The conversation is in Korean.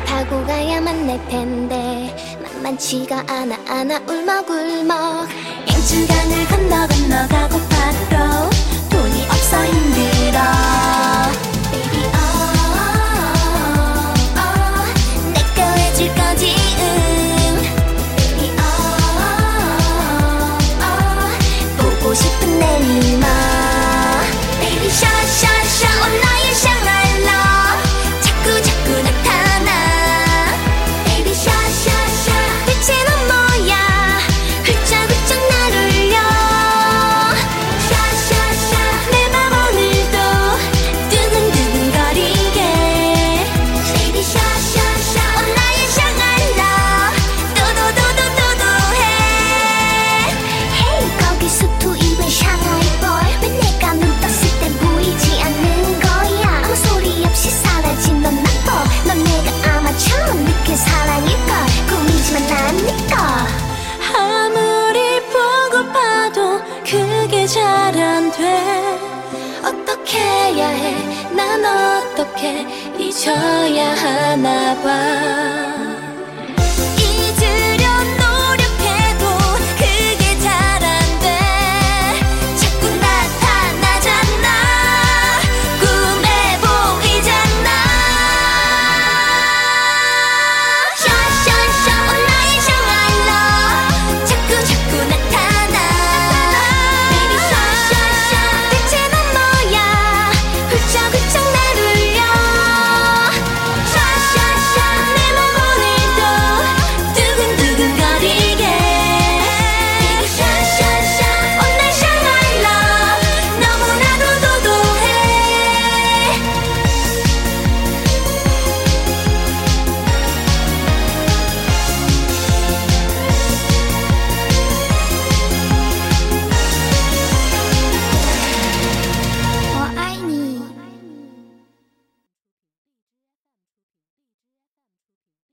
널 타고 가야만 내 텐데 만만치가 않아 안아 울먹울먹. 앵춘강을 건너 건너 어떻게 잊어야 하나 봐.